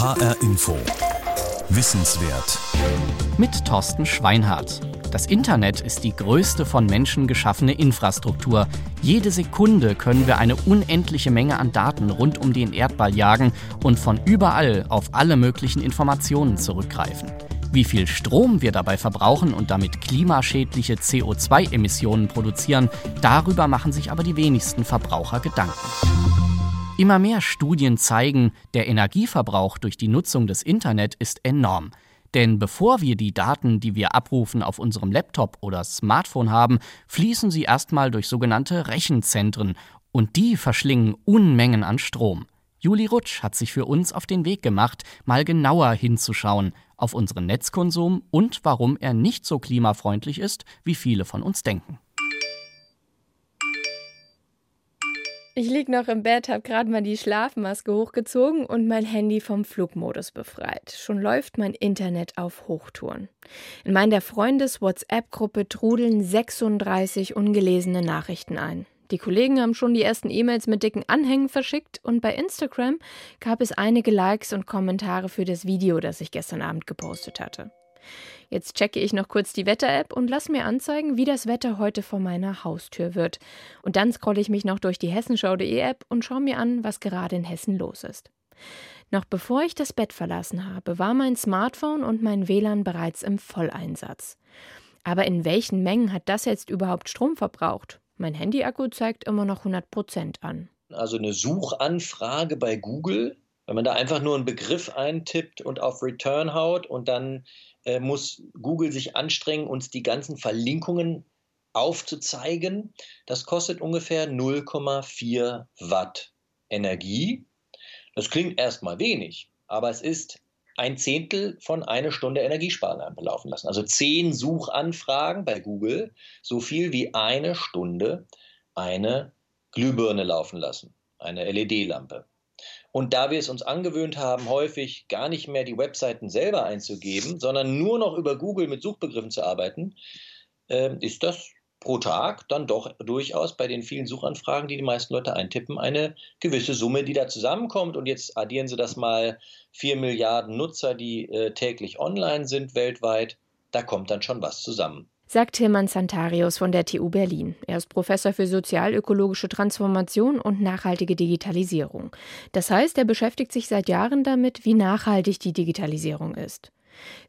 HR Info. Wissenswert. Mit Thorsten Schweinhardt. Das Internet ist die größte von Menschen geschaffene Infrastruktur. Jede Sekunde können wir eine unendliche Menge an Daten rund um den Erdball jagen und von überall auf alle möglichen Informationen zurückgreifen. Wie viel Strom wir dabei verbrauchen und damit klimaschädliche CO2-Emissionen produzieren, darüber machen sich aber die wenigsten Verbraucher Gedanken. Immer mehr Studien zeigen, der Energieverbrauch durch die Nutzung des Internet ist enorm. Denn bevor wir die Daten, die wir abrufen, auf unserem Laptop oder Smartphone haben, fließen sie erstmal durch sogenannte Rechenzentren und die verschlingen Unmengen an Strom. Juli Rutsch hat sich für uns auf den Weg gemacht, mal genauer hinzuschauen auf unseren Netzkonsum und warum er nicht so klimafreundlich ist, wie viele von uns denken. Ich lieg noch im Bett, hab gerade mal die Schlafmaske hochgezogen und mein Handy vom Flugmodus befreit. Schon läuft mein Internet auf Hochtouren. In meiner Freundes-WhatsApp-Gruppe trudeln 36 ungelesene Nachrichten ein. Die Kollegen haben schon die ersten E-Mails mit dicken Anhängen verschickt und bei Instagram gab es einige Likes und Kommentare für das Video, das ich gestern Abend gepostet hatte. Jetzt checke ich noch kurz die Wetter-App und lasse mir anzeigen, wie das Wetter heute vor meiner Haustür wird. Und dann scrolle ich mich noch durch die hessenschau.de App und schaue mir an, was gerade in Hessen los ist. Noch bevor ich das Bett verlassen habe, war mein Smartphone und mein WLAN bereits im Volleinsatz. Aber in welchen Mengen hat das jetzt überhaupt Strom verbraucht? Mein Handy-Akku zeigt immer noch 100 Prozent an. Also eine Suchanfrage bei Google, wenn man da einfach nur einen Begriff eintippt und auf Return haut und dann äh, muss Google sich anstrengen, uns die ganzen Verlinkungen aufzuzeigen. Das kostet ungefähr 0,4 Watt Energie. Das klingt erstmal wenig, aber es ist ein Zehntel von einer Stunde Energiesparen anlaufen lassen. Also zehn Suchanfragen bei Google, so viel wie eine Stunde eine Glühbirne laufen lassen, eine LED-Lampe. Und da wir es uns angewöhnt haben, häufig gar nicht mehr die Webseiten selber einzugeben, sondern nur noch über Google mit Suchbegriffen zu arbeiten, äh, ist das pro Tag dann doch durchaus bei den vielen Suchanfragen, die die meisten Leute eintippen, eine gewisse Summe, die da zusammenkommt. Und jetzt addieren Sie das mal vier Milliarden Nutzer, die äh, täglich online sind weltweit. Da kommt dann schon was zusammen sagt Tilman Santarius von der TU Berlin. Er ist Professor für sozialökologische Transformation und nachhaltige Digitalisierung. Das heißt, er beschäftigt sich seit Jahren damit, wie nachhaltig die Digitalisierung ist.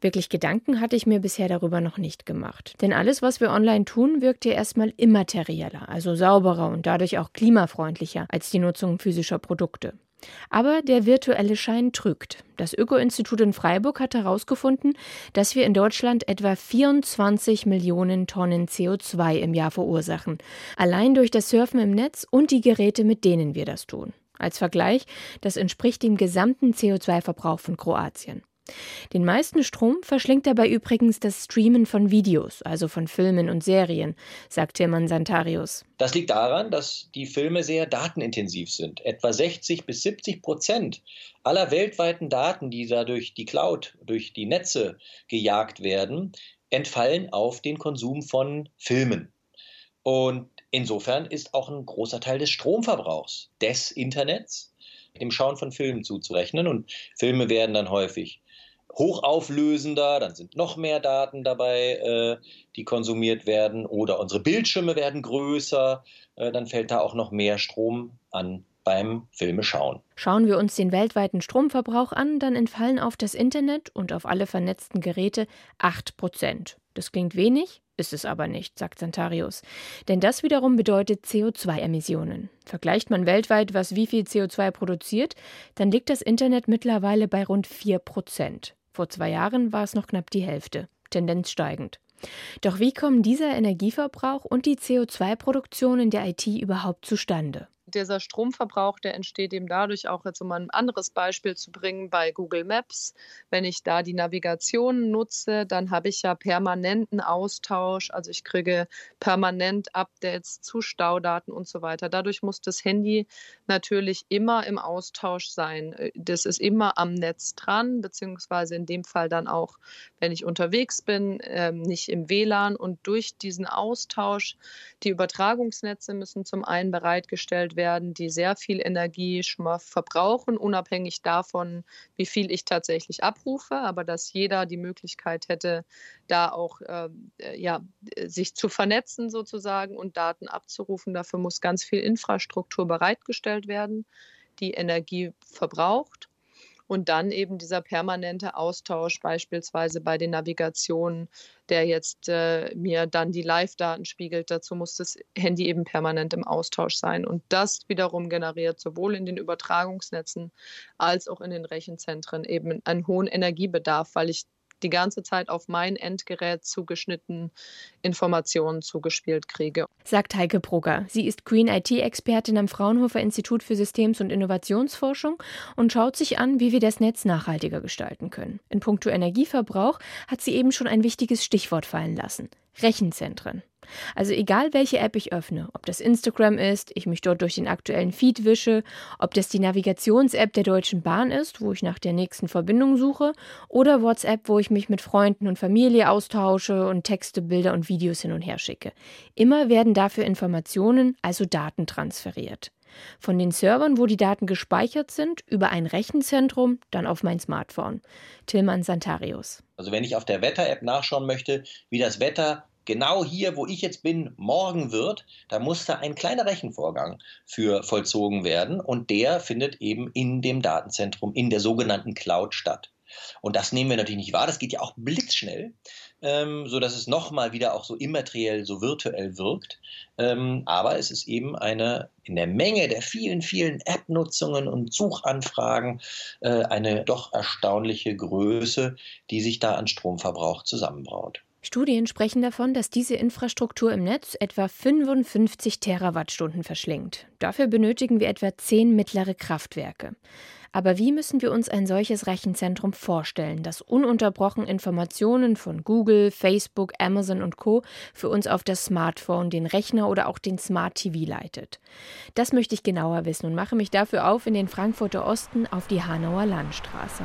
Wirklich Gedanken hatte ich mir bisher darüber noch nicht gemacht. Denn alles, was wir online tun, wirkt ja erstmal immaterieller, also sauberer und dadurch auch klimafreundlicher als die Nutzung physischer Produkte. Aber der virtuelle Schein trügt. Das Öko-Institut in Freiburg hat herausgefunden, dass wir in Deutschland etwa 24 Millionen Tonnen CO2 im Jahr verursachen. Allein durch das Surfen im Netz und die Geräte, mit denen wir das tun. Als Vergleich, das entspricht dem gesamten CO2-Verbrauch von Kroatien. Den meisten Strom verschlingt dabei übrigens das Streamen von Videos, also von Filmen und Serien, sagt Tilman Santarius. Das liegt daran, dass die Filme sehr datenintensiv sind. Etwa 60 bis 70 Prozent aller weltweiten Daten, die da durch die Cloud, durch die Netze gejagt werden, entfallen auf den Konsum von Filmen. Und insofern ist auch ein großer Teil des Stromverbrauchs des Internets dem Schauen von Filmen zuzurechnen. Und Filme werden dann häufig hochauflösender, dann sind noch mehr Daten dabei, äh, die konsumiert werden, oder unsere Bildschirme werden größer, äh, dann fällt da auch noch mehr Strom an beim Filme schauen. Schauen wir uns den weltweiten Stromverbrauch an, dann entfallen auf das Internet und auf alle vernetzten Geräte 8 Prozent. Das klingt wenig, ist es aber nicht, sagt Santarius. Denn das wiederum bedeutet CO2-Emissionen. Vergleicht man weltweit, was wie viel CO2 produziert, dann liegt das Internet mittlerweile bei rund 4 Prozent. Vor zwei Jahren war es noch knapp die Hälfte, Tendenz steigend. Doch wie kommen dieser Energieverbrauch und die CO2-Produktion in der IT überhaupt zustande? Dieser Stromverbrauch, der entsteht eben dadurch auch, jetzt um ein anderes Beispiel zu bringen, bei Google Maps. Wenn ich da die Navigation nutze, dann habe ich ja permanenten Austausch. Also ich kriege permanent Updates zu Staudaten und so weiter. Dadurch muss das Handy natürlich immer im Austausch sein. Das ist immer am Netz dran, beziehungsweise in dem Fall dann auch, wenn ich unterwegs bin, ähm, nicht im WLAN. Und durch diesen Austausch, die Übertragungsnetze müssen zum einen bereitgestellt werden, werden, die sehr viel Energie schon mal verbrauchen, unabhängig davon, wie viel ich tatsächlich abrufe, aber dass jeder die Möglichkeit hätte, da auch äh, ja, sich zu vernetzen sozusagen und Daten abzurufen. Dafür muss ganz viel Infrastruktur bereitgestellt werden, die Energie verbraucht. Und dann eben dieser permanente Austausch, beispielsweise bei den Navigationen, der jetzt äh, mir dann die Live-Daten spiegelt. Dazu muss das Handy eben permanent im Austausch sein. Und das wiederum generiert sowohl in den Übertragungsnetzen als auch in den Rechenzentren eben einen hohen Energiebedarf, weil ich die ganze Zeit auf mein Endgerät zugeschnitten Informationen zugespielt kriege. Sagt Heike Brugger. Sie ist Green IT-Expertin am Fraunhofer Institut für Systems- und Innovationsforschung und schaut sich an, wie wir das Netz nachhaltiger gestalten können. In puncto Energieverbrauch hat sie eben schon ein wichtiges Stichwort fallen lassen. Rechenzentren. Also egal welche App ich öffne, ob das Instagram ist, ich mich dort durch den aktuellen Feed wische, ob das die Navigations-App der Deutschen Bahn ist, wo ich nach der nächsten Verbindung suche, oder WhatsApp, wo ich mich mit Freunden und Familie austausche und Texte, Bilder und Videos hin und her schicke. Immer werden dafür Informationen, also Daten transferiert. Von den Servern, wo die Daten gespeichert sind, über ein Rechenzentrum, dann auf mein Smartphone. Tillmann Santarius. Also wenn ich auf der Wetter-App nachschauen möchte, wie das Wetter genau hier, wo ich jetzt bin, morgen wird, da muss da ein kleiner Rechenvorgang für vollzogen werden und der findet eben in dem Datenzentrum, in der sogenannten Cloud statt. Und das nehmen wir natürlich nicht wahr. Das geht ja auch blitzschnell, ähm, so dass es nochmal wieder auch so immateriell, so virtuell wirkt. Ähm, aber es ist eben eine in der Menge der vielen, vielen App-Nutzungen und Suchanfragen äh, eine doch erstaunliche Größe, die sich da an Stromverbrauch zusammenbraut. Studien sprechen davon, dass diese Infrastruktur im Netz etwa 55 Terawattstunden verschlingt. Dafür benötigen wir etwa zehn mittlere Kraftwerke. Aber wie müssen wir uns ein solches Rechenzentrum vorstellen, das ununterbrochen Informationen von Google, Facebook, Amazon und Co für uns auf das Smartphone, den Rechner oder auch den Smart TV leitet? Das möchte ich genauer wissen und mache mich dafür auf in den Frankfurter Osten auf die Hanauer Landstraße.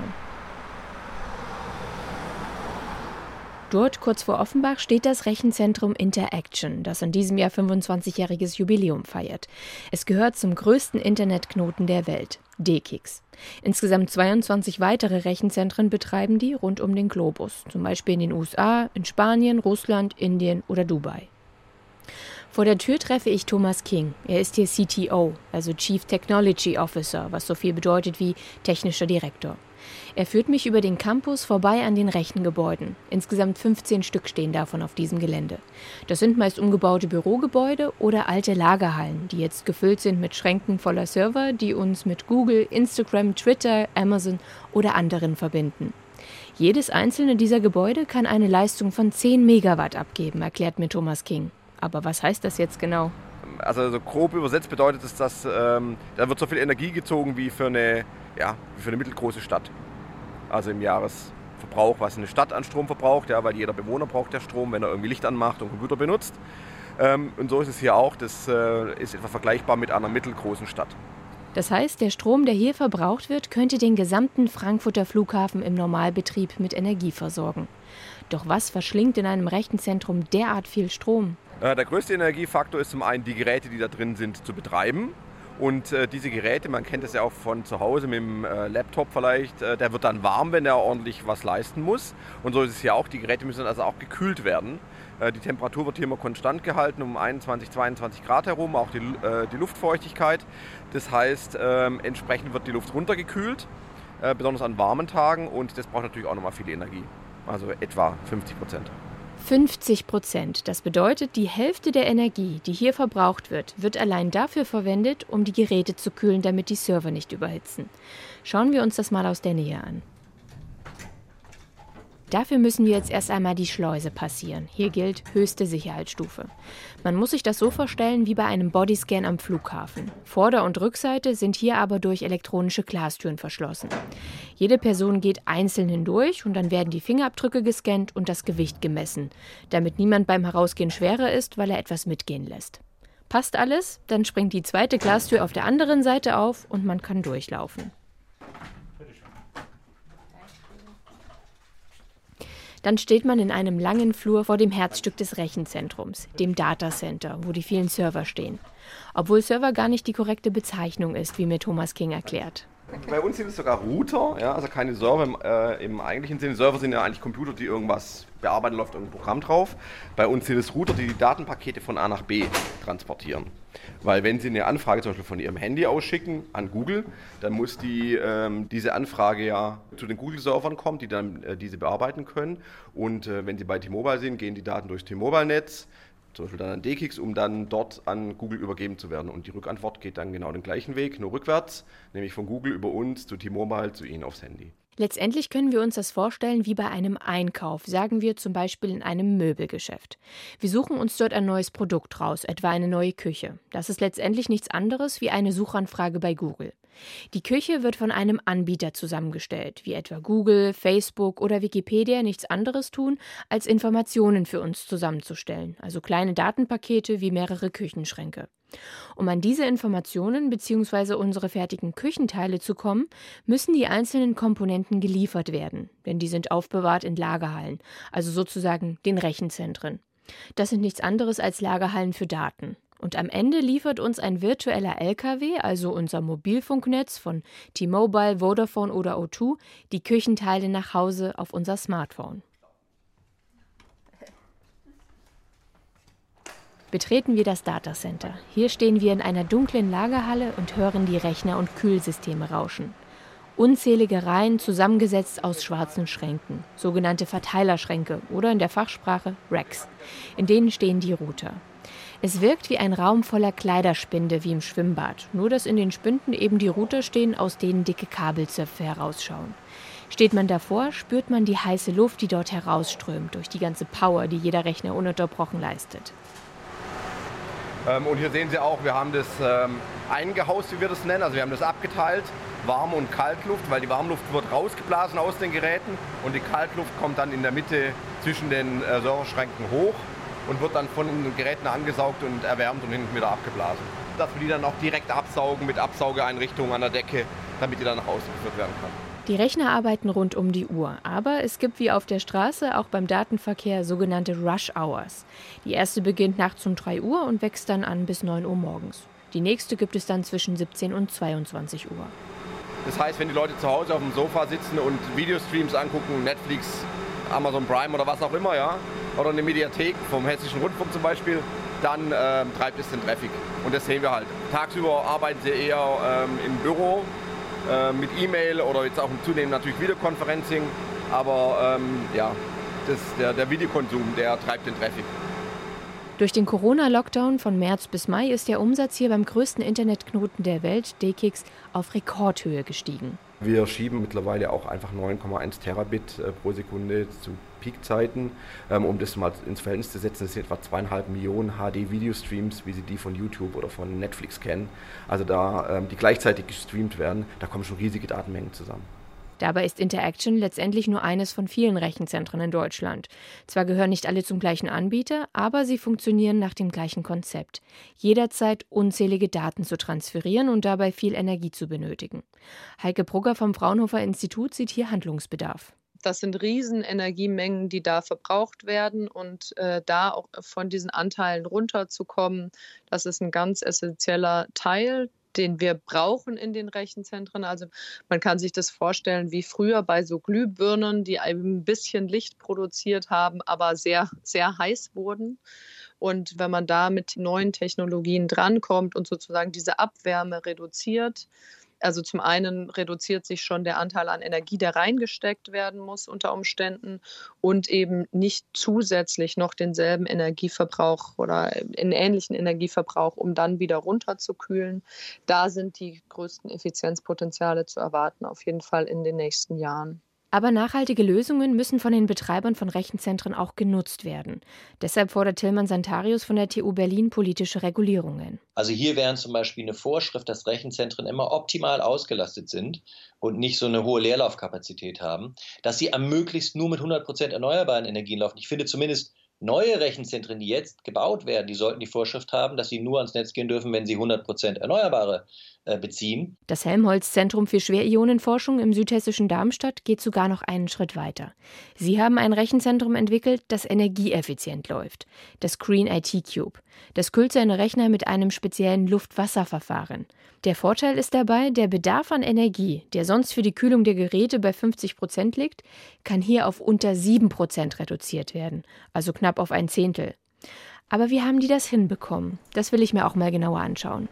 Dort, kurz vor Offenbach, steht das Rechenzentrum Interaction, das in diesem Jahr 25-jähriges Jubiläum feiert. Es gehört zum größten Internetknoten der Welt, DKIX. Insgesamt 22 weitere Rechenzentren betreiben die rund um den Globus, zum Beispiel in den USA, in Spanien, Russland, Indien oder Dubai. Vor der Tür treffe ich Thomas King. Er ist hier CTO, also Chief Technology Officer, was so viel bedeutet wie technischer Direktor. Er führt mich über den Campus vorbei an den rechten Gebäuden. Insgesamt 15 Stück stehen davon auf diesem Gelände. Das sind meist umgebaute Bürogebäude oder alte Lagerhallen, die jetzt gefüllt sind mit Schränken voller Server, die uns mit Google, Instagram, Twitter, Amazon oder anderen verbinden. Jedes einzelne dieser Gebäude kann eine Leistung von 10 Megawatt abgeben, erklärt mir Thomas King. Aber was heißt das jetzt genau? Also so grob übersetzt bedeutet es, dass ähm, da wird so viel Energie gezogen wie für eine, ja, wie für eine mittelgroße Stadt. Also im Jahresverbrauch, was eine Stadt an Strom verbraucht, ja, weil jeder Bewohner braucht ja Strom, wenn er irgendwie Licht anmacht und Computer benutzt. Ähm, und so ist es hier auch. Das äh, ist etwa vergleichbar mit einer mittelgroßen Stadt. Das heißt, der Strom, der hier verbraucht wird, könnte den gesamten Frankfurter Flughafen im Normalbetrieb mit Energie versorgen. Doch was verschlingt in einem Rechenzentrum derart viel Strom? Äh, der größte Energiefaktor ist zum einen die Geräte, die da drin sind, zu betreiben. Und äh, diese Geräte, man kennt das ja auch von zu Hause mit dem äh, Laptop vielleicht, äh, der wird dann warm, wenn er ordentlich was leisten muss. Und so ist es hier auch. Die Geräte müssen also auch gekühlt werden. Äh, die Temperatur wird hier immer konstant gehalten, um 21, 22 Grad herum, auch die, äh, die Luftfeuchtigkeit. Das heißt, ähm, entsprechend wird die Luft runtergekühlt, äh, besonders an warmen Tagen. Und das braucht natürlich auch nochmal viel Energie. Also etwa 50 Prozent. 50 Prozent. Das bedeutet, die Hälfte der Energie, die hier verbraucht wird, wird allein dafür verwendet, um die Geräte zu kühlen, damit die Server nicht überhitzen. Schauen wir uns das mal aus der Nähe an. Dafür müssen wir jetzt erst einmal die Schleuse passieren. Hier gilt höchste Sicherheitsstufe. Man muss sich das so vorstellen wie bei einem Bodyscan am Flughafen. Vorder- und Rückseite sind hier aber durch elektronische Glastüren verschlossen. Jede Person geht einzeln hindurch und dann werden die Fingerabdrücke gescannt und das Gewicht gemessen, damit niemand beim Herausgehen schwerer ist, weil er etwas mitgehen lässt. Passt alles? Dann springt die zweite Glastür auf der anderen Seite auf und man kann durchlaufen. Dann steht man in einem langen Flur vor dem Herzstück des Rechenzentrums, dem Datacenter, wo die vielen Server stehen. Obwohl Server gar nicht die korrekte Bezeichnung ist, wie mir Thomas King erklärt. Bei uns sind es sogar Router, ja, also keine Server im, äh, im eigentlichen Sinne. Server sind ja eigentlich Computer, die irgendwas bearbeiten, läuft irgendein Programm drauf. Bei uns sind es Router, die die Datenpakete von A nach B transportieren. Weil wenn Sie eine Anfrage zum Beispiel von Ihrem Handy ausschicken an Google, dann muss die, ähm, diese Anfrage ja zu den Google-Servern kommen, die dann äh, diese bearbeiten können. Und äh, wenn Sie bei T-Mobile sind, gehen die Daten durchs T-Mobile-Netz zum Beispiel dann an DKIX, um dann dort an Google übergeben zu werden. Und die Rückantwort geht dann genau den gleichen Weg, nur rückwärts, nämlich von Google über uns zu T-Mobile zu Ihnen aufs Handy. Letztendlich können wir uns das vorstellen wie bei einem Einkauf, sagen wir zum Beispiel in einem Möbelgeschäft. Wir suchen uns dort ein neues Produkt raus, etwa eine neue Küche. Das ist letztendlich nichts anderes wie eine Suchanfrage bei Google. Die Küche wird von einem Anbieter zusammengestellt, wie etwa Google, Facebook oder Wikipedia nichts anderes tun, als Informationen für uns zusammenzustellen, also kleine Datenpakete wie mehrere Küchenschränke. Um an diese Informationen bzw. unsere fertigen Küchenteile zu kommen, müssen die einzelnen Komponenten geliefert werden, denn die sind aufbewahrt in Lagerhallen, also sozusagen den Rechenzentren. Das sind nichts anderes als Lagerhallen für Daten. Und am Ende liefert uns ein virtueller LKW, also unser Mobilfunknetz von T-Mobile, Vodafone oder O2, die Küchenteile nach Hause auf unser Smartphone. Betreten wir das Datacenter. Hier stehen wir in einer dunklen Lagerhalle und hören die Rechner und Kühlsysteme rauschen. Unzählige Reihen zusammengesetzt aus schwarzen Schränken, sogenannte Verteilerschränke oder in der Fachsprache Racks. In denen stehen die Router. Es wirkt wie ein Raum voller Kleiderspinde wie im Schwimmbad, nur dass in den Spinden eben die Router stehen, aus denen dicke Kabelzöpfe herausschauen. Steht man davor, spürt man die heiße Luft, die dort herausströmt, durch die ganze Power, die jeder Rechner ununterbrochen leistet. Ähm, und hier sehen Sie auch, wir haben das ähm, eingehaust, wie wir das nennen. Also wir haben das abgeteilt, Warm- und Kaltluft, weil die Warmluft wird rausgeblasen aus den Geräten und die Kaltluft kommt dann in der Mitte zwischen den äh, Serverschränken hoch und wird dann von den Geräten angesaugt und erwärmt und hinten wieder abgeblasen. Dass wir die dann auch direkt absaugen mit Absaugeeinrichtungen an der Decke, damit die dann nach außen geführt werden kann. Die Rechner arbeiten rund um die Uhr, aber es gibt wie auf der Straße auch beim Datenverkehr sogenannte Rush Hours. Die erste beginnt nachts um 3 Uhr und wächst dann an bis 9 Uhr morgens. Die nächste gibt es dann zwischen 17 und 22 Uhr. Das heißt, wenn die Leute zu Hause auf dem Sofa sitzen und Videostreams angucken, Netflix, Amazon Prime oder was auch immer, ja, oder eine Mediathek vom Hessischen Rundfunk zum Beispiel, dann äh, treibt es den Traffic. Und das sehen wir halt. Tagsüber arbeiten sie eher ähm, im Büro äh, mit E-Mail oder jetzt auch zunehmend natürlich Videoconferencing. Aber ähm, ja, das, der, der Videokonsum, der treibt den Traffic. Durch den Corona-Lockdown von März bis Mai ist der Umsatz hier beim größten Internetknoten der Welt, DKIX, auf Rekordhöhe gestiegen. Wir schieben mittlerweile auch einfach 9,1 Terabit äh, pro Sekunde zu Peakzeiten. Ähm, um das mal ins Verhältnis zu setzen, das sind etwa zweieinhalb Millionen HD-Videostreams, wie Sie die von YouTube oder von Netflix kennen. Also da, ähm, die gleichzeitig gestreamt werden, da kommen schon riesige Datenmengen zusammen. Dabei ist Interaction letztendlich nur eines von vielen Rechenzentren in Deutschland. Zwar gehören nicht alle zum gleichen Anbieter, aber sie funktionieren nach dem gleichen Konzept. Jederzeit unzählige Daten zu transferieren und dabei viel Energie zu benötigen. Heike Brugger vom Fraunhofer Institut sieht hier Handlungsbedarf. Das sind Riesenenergiemengen, die da verbraucht werden und äh, da auch von diesen Anteilen runterzukommen, das ist ein ganz essentieller Teil den wir brauchen in den Rechenzentren. Also man kann sich das vorstellen wie früher bei so Glühbirnen, die ein bisschen Licht produziert haben, aber sehr, sehr heiß wurden. Und wenn man da mit neuen Technologien drankommt und sozusagen diese Abwärme reduziert, also zum einen reduziert sich schon der Anteil an Energie, der reingesteckt werden muss unter Umständen und eben nicht zusätzlich noch denselben Energieverbrauch oder einen ähnlichen Energieverbrauch, um dann wieder runterzukühlen. Da sind die größten Effizienzpotenziale zu erwarten, auf jeden Fall in den nächsten Jahren. Aber nachhaltige Lösungen müssen von den Betreibern von Rechenzentren auch genutzt werden. Deshalb fordert Tillmann Santarius von der TU Berlin politische Regulierungen. Also hier wären zum Beispiel eine Vorschrift, dass Rechenzentren immer optimal ausgelastet sind und nicht so eine hohe Leerlaufkapazität haben, dass sie am möglichst nur mit 100 Prozent erneuerbaren Energien laufen. Ich finde zumindest neue Rechenzentren, die jetzt gebaut werden, die sollten die Vorschrift haben, dass sie nur ans Netz gehen dürfen, wenn sie 100 Prozent erneuerbare beziehen. Das Helmholtz-Zentrum für Schwerionenforschung im südhessischen Darmstadt geht sogar noch einen Schritt weiter. Sie haben ein Rechenzentrum entwickelt, das energieeffizient läuft. Das Green IT Cube. Das kühlt seine Rechner mit einem speziellen Luft-Wasser-Verfahren. Der Vorteil ist dabei, der Bedarf an Energie, der sonst für die Kühlung der Geräte bei 50 Prozent liegt, kann hier auf unter 7 Prozent reduziert werden, also knapp auf ein Zehntel. Aber wie haben die das hinbekommen? Das will ich mir auch mal genauer anschauen.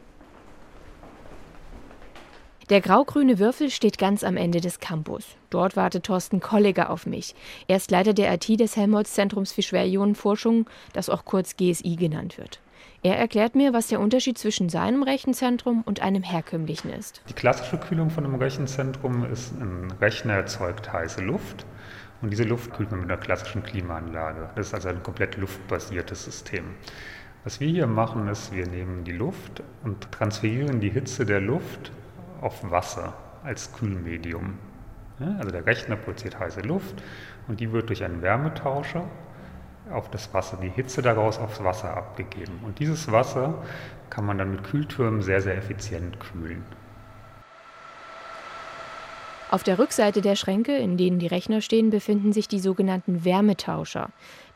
Der grau-grüne Würfel steht ganz am Ende des Campus. Dort wartet Thorsten Kolliger auf mich. Er ist Leiter der IT des Helmholtz-Zentrums für Schwerionenforschung, das auch kurz GSI genannt wird. Er erklärt mir, was der Unterschied zwischen seinem Rechenzentrum und einem herkömmlichen ist. Die klassische Kühlung von einem Rechenzentrum ist, ein Rechner erzeugt heiße Luft und diese Luft kühlt man mit einer klassischen Klimaanlage. Das ist also ein komplett luftbasiertes System. Was wir hier machen, ist, wir nehmen die Luft und transferieren die Hitze der Luft auf Wasser als Kühlmedium. Also der Rechner produziert heiße Luft und die wird durch einen Wärmetauscher auf das Wasser, die Hitze daraus aufs Wasser abgegeben. Und dieses Wasser kann man dann mit Kühltürmen sehr, sehr effizient kühlen. Auf der Rückseite der Schränke, in denen die Rechner stehen, befinden sich die sogenannten Wärmetauscher.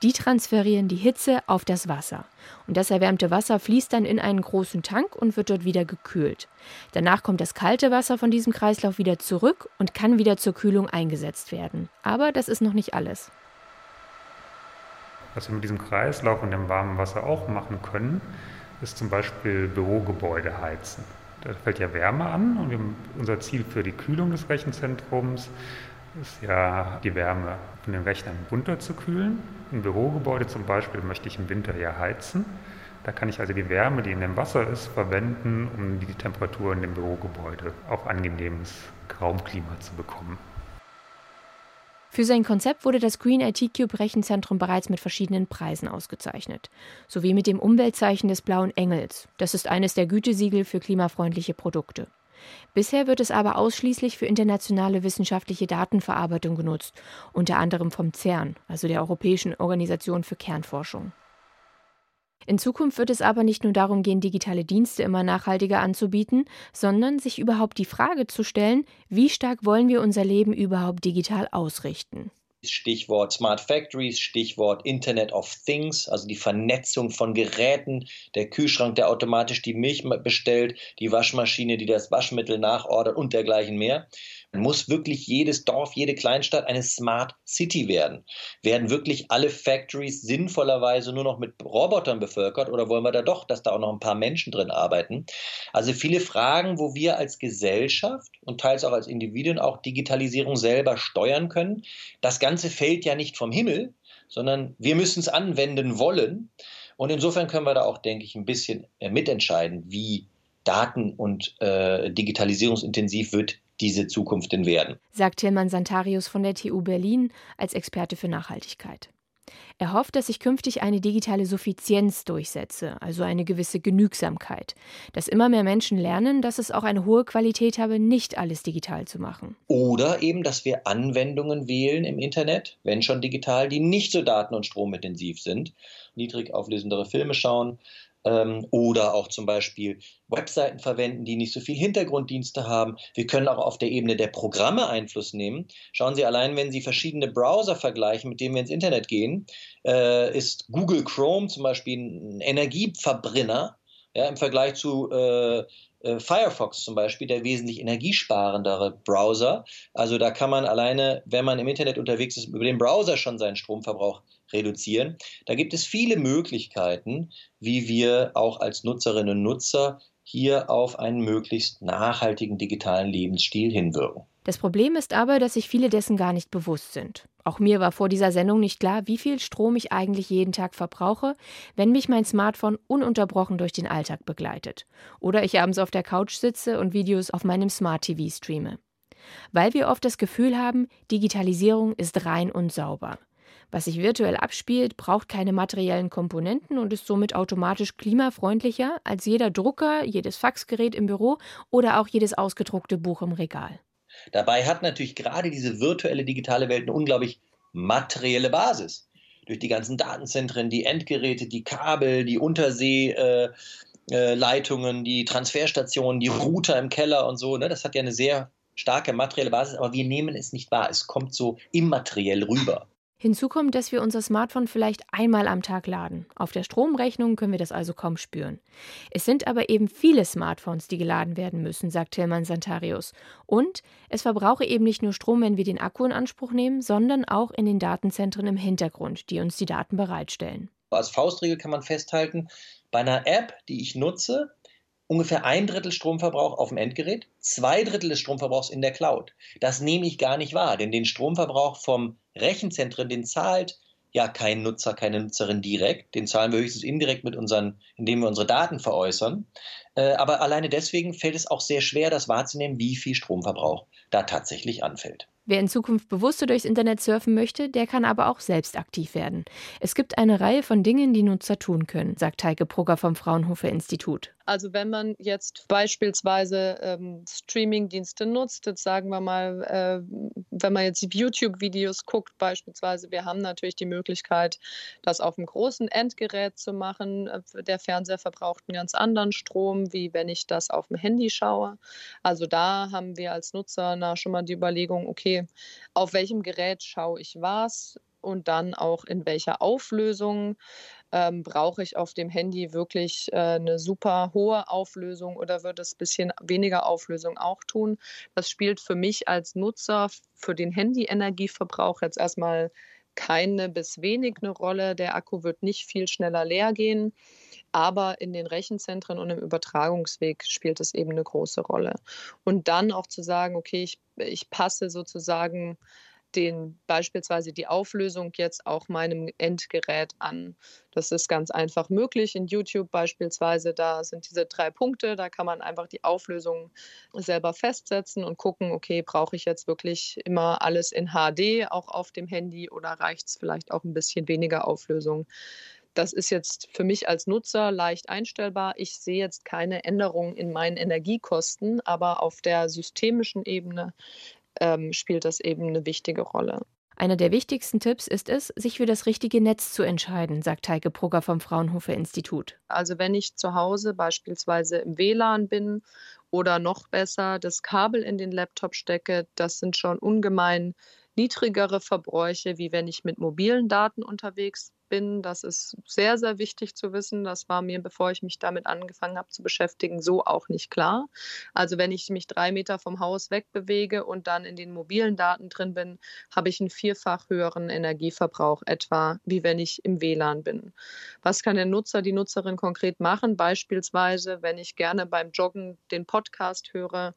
Die transferieren die Hitze auf das Wasser. Und das erwärmte Wasser fließt dann in einen großen Tank und wird dort wieder gekühlt. Danach kommt das kalte Wasser von diesem Kreislauf wieder zurück und kann wieder zur Kühlung eingesetzt werden. Aber das ist noch nicht alles. Was wir mit diesem Kreislauf und dem warmen Wasser auch machen können, ist zum Beispiel Bürogebäude heizen. Da fällt ja Wärme an und wir, unser Ziel für die Kühlung des Rechenzentrums ist ja, die Wärme von den Rechnern runterzukühlen. Ein Bürogebäude zum Beispiel möchte ich im Winter ja heizen. Da kann ich also die Wärme, die in dem Wasser ist, verwenden, um die Temperatur in dem Bürogebäude auf angenehmes Raumklima zu bekommen. Für sein Konzept wurde das Green IT Cube Rechenzentrum bereits mit verschiedenen Preisen ausgezeichnet, sowie mit dem Umweltzeichen des blauen Engels. Das ist eines der Gütesiegel für klimafreundliche Produkte. Bisher wird es aber ausschließlich für internationale wissenschaftliche Datenverarbeitung genutzt, unter anderem vom CERN, also der Europäischen Organisation für Kernforschung. In Zukunft wird es aber nicht nur darum gehen, digitale Dienste immer nachhaltiger anzubieten, sondern sich überhaupt die Frage zu stellen, wie stark wollen wir unser Leben überhaupt digital ausrichten. Stichwort Smart Factories, Stichwort Internet of Things, also die Vernetzung von Geräten, der Kühlschrank, der automatisch die Milch bestellt, die Waschmaschine, die das Waschmittel nachordert und dergleichen mehr muss wirklich jedes Dorf, jede Kleinstadt eine Smart City werden? Werden wirklich alle Factories sinnvollerweise nur noch mit Robotern bevölkert oder wollen wir da doch, dass da auch noch ein paar Menschen drin arbeiten? Also viele Fragen, wo wir als Gesellschaft und teils auch als Individuen auch Digitalisierung selber steuern können. Das Ganze fällt ja nicht vom Himmel, sondern wir müssen es anwenden wollen. Und insofern können wir da auch, denke ich, ein bisschen äh, mitentscheiden, wie daten- und äh, digitalisierungsintensiv wird diese Zukunft denn werden. Sagt Tilman Santarius von der TU Berlin als Experte für Nachhaltigkeit. Er hofft, dass sich künftig eine digitale Suffizienz durchsetze, also eine gewisse Genügsamkeit, dass immer mehr Menschen lernen, dass es auch eine hohe Qualität habe, nicht alles digital zu machen. Oder eben, dass wir Anwendungen wählen im Internet, wenn schon digital, die nicht so daten- und stromintensiv sind, niedrig auflösendere Filme schauen, ähm, oder auch zum Beispiel Webseiten verwenden, die nicht so viel Hintergrunddienste haben. Wir können auch auf der Ebene der Programme Einfluss nehmen. Schauen Sie allein, wenn Sie verschiedene Browser vergleichen, mit denen wir ins Internet gehen, äh, ist Google Chrome zum Beispiel ein Energieverbrenner ja, im Vergleich zu äh, äh, Firefox zum Beispiel, der wesentlich energiesparendere Browser. Also da kann man alleine, wenn man im Internet unterwegs ist, über den Browser schon seinen Stromverbrauch reduzieren. Da gibt es viele Möglichkeiten, wie wir auch als Nutzerinnen und Nutzer hier auf einen möglichst nachhaltigen digitalen Lebensstil hinwirken. Das Problem ist aber, dass sich viele dessen gar nicht bewusst sind. Auch mir war vor dieser Sendung nicht klar, wie viel Strom ich eigentlich jeden Tag verbrauche, wenn mich mein Smartphone ununterbrochen durch den Alltag begleitet. Oder ich abends auf der Couch sitze und Videos auf meinem Smart TV streame. Weil wir oft das Gefühl haben, Digitalisierung ist rein und sauber. Was sich virtuell abspielt, braucht keine materiellen Komponenten und ist somit automatisch klimafreundlicher als jeder Drucker, jedes Faxgerät im Büro oder auch jedes ausgedruckte Buch im Regal. Dabei hat natürlich gerade diese virtuelle digitale Welt eine unglaublich materielle Basis. Durch die ganzen Datenzentren, die Endgeräte, die Kabel, die Untersee. Äh, äh, die Transferstationen, die Router im Keller und so. Ne? Das hat ja eine sehr starke materielle Basis, aber wir nehmen es nicht wahr. Es kommt so immateriell rüber. Hinzu kommt, dass wir unser Smartphone vielleicht einmal am Tag laden. Auf der Stromrechnung können wir das also kaum spüren. Es sind aber eben viele Smartphones, die geladen werden müssen, sagt Tillmann Santarius. Und es verbrauche eben nicht nur Strom, wenn wir den Akku in Anspruch nehmen, sondern auch in den Datenzentren im Hintergrund, die uns die Daten bereitstellen. Als Faustregel kann man festhalten, bei einer App, die ich nutze, ungefähr ein Drittel Stromverbrauch auf dem Endgerät, zwei Drittel des Stromverbrauchs in der Cloud. Das nehme ich gar nicht wahr, denn den Stromverbrauch vom Rechenzentren, den zahlt ja kein Nutzer, keine Nutzerin direkt. Den zahlen wir höchstens indirekt mit unseren, indem wir unsere Daten veräußern. Äh, aber alleine deswegen fällt es auch sehr schwer, das wahrzunehmen, wie viel Stromverbrauch da tatsächlich anfällt. Wer in Zukunft bewusster durchs Internet surfen möchte, der kann aber auch selbst aktiv werden. Es gibt eine Reihe von Dingen, die Nutzer tun können, sagt Heike Brugger vom Fraunhofer Institut. Also wenn man jetzt beispielsweise ähm, Streaming-Dienste nutzt, jetzt sagen wir mal, äh, wenn man jetzt YouTube-Videos guckt beispielsweise, wir haben natürlich die Möglichkeit, das auf einem großen Endgerät zu machen. Der Fernseher verbraucht einen ganz anderen Strom, wie wenn ich das auf dem Handy schaue. Also da haben wir als Nutzer na, schon mal die Überlegung, okay, auf welchem Gerät schaue ich was? und dann auch in welcher Auflösung. Ähm, brauche ich auf dem Handy wirklich äh, eine super hohe Auflösung oder wird es ein bisschen weniger Auflösung auch tun? Das spielt für mich als Nutzer für den Handy-Energieverbrauch jetzt erstmal keine bis wenig eine Rolle. Der Akku wird nicht viel schneller leer gehen, aber in den Rechenzentren und im Übertragungsweg spielt es eben eine große Rolle. Und dann auch zu sagen, okay, ich, ich passe sozusagen den beispielsweise die Auflösung jetzt auch meinem Endgerät an. Das ist ganz einfach möglich. In YouTube beispielsweise, da sind diese drei Punkte, da kann man einfach die Auflösung selber festsetzen und gucken, okay, brauche ich jetzt wirklich immer alles in HD auch auf dem Handy oder reicht es vielleicht auch ein bisschen weniger Auflösung? Das ist jetzt für mich als Nutzer leicht einstellbar. Ich sehe jetzt keine Änderung in meinen Energiekosten, aber auf der systemischen Ebene ähm, spielt das eben eine wichtige Rolle. Einer der wichtigsten Tipps ist es, sich für das richtige Netz zu entscheiden, sagt Heike Brugger vom Fraunhofer Institut. Also wenn ich zu Hause beispielsweise im WLAN bin oder noch besser das Kabel in den Laptop stecke, das sind schon ungemein niedrigere Verbräuche, wie wenn ich mit mobilen Daten unterwegs bin. Das ist sehr, sehr wichtig zu wissen. Das war mir, bevor ich mich damit angefangen habe zu beschäftigen, so auch nicht klar. Also wenn ich mich drei Meter vom Haus wegbewege und dann in den mobilen Daten drin bin, habe ich einen vierfach höheren Energieverbrauch etwa, wie wenn ich im WLAN bin. Was kann der Nutzer, die Nutzerin konkret machen? Beispielsweise, wenn ich gerne beim Joggen den Podcast höre,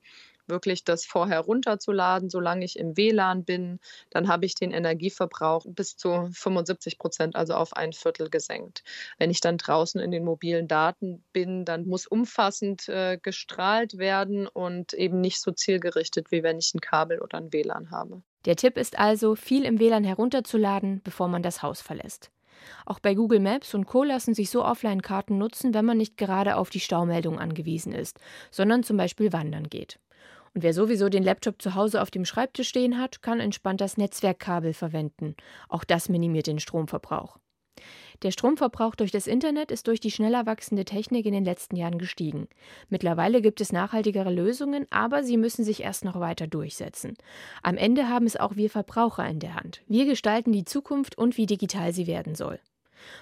wirklich das vorher runterzuladen, solange ich im WLAN bin. Dann habe ich den Energieverbrauch bis zu 75 Prozent, also auf ein Viertel gesenkt. Wenn ich dann draußen in den mobilen Daten bin, dann muss umfassend äh, gestrahlt werden und eben nicht so zielgerichtet, wie wenn ich ein Kabel oder ein WLAN habe. Der Tipp ist also, viel im WLAN herunterzuladen, bevor man das Haus verlässt. Auch bei Google Maps und Co. lassen sich so Offline-Karten nutzen, wenn man nicht gerade auf die Staumeldung angewiesen ist, sondern zum Beispiel wandern geht. Und wer sowieso den Laptop zu Hause auf dem Schreibtisch stehen hat, kann entspannt das Netzwerkkabel verwenden. Auch das minimiert den Stromverbrauch. Der Stromverbrauch durch das Internet ist durch die schneller wachsende Technik in den letzten Jahren gestiegen. Mittlerweile gibt es nachhaltigere Lösungen, aber sie müssen sich erst noch weiter durchsetzen. Am Ende haben es auch wir Verbraucher in der Hand. Wir gestalten die Zukunft und wie digital sie werden soll.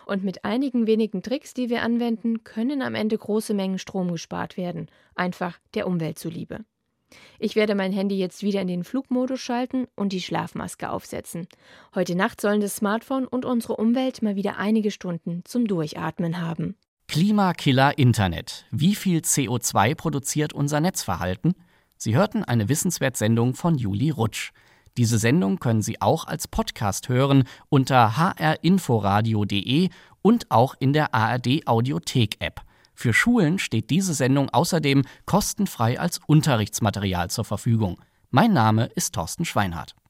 Und mit einigen wenigen Tricks, die wir anwenden, können am Ende große Mengen Strom gespart werden, einfach der Umwelt zuliebe. Ich werde mein Handy jetzt wieder in den Flugmodus schalten und die Schlafmaske aufsetzen. Heute Nacht sollen das Smartphone und unsere Umwelt mal wieder einige Stunden zum Durchatmen haben. Klimakiller Internet. Wie viel CO2 produziert unser Netzverhalten? Sie hörten eine Wissenswertsendung von Juli Rutsch. Diese Sendung können Sie auch als Podcast hören unter hrinforadio.de und auch in der ARD Audiothek App. Für Schulen steht diese Sendung außerdem kostenfrei als Unterrichtsmaterial zur Verfügung. Mein Name ist Thorsten Schweinhardt.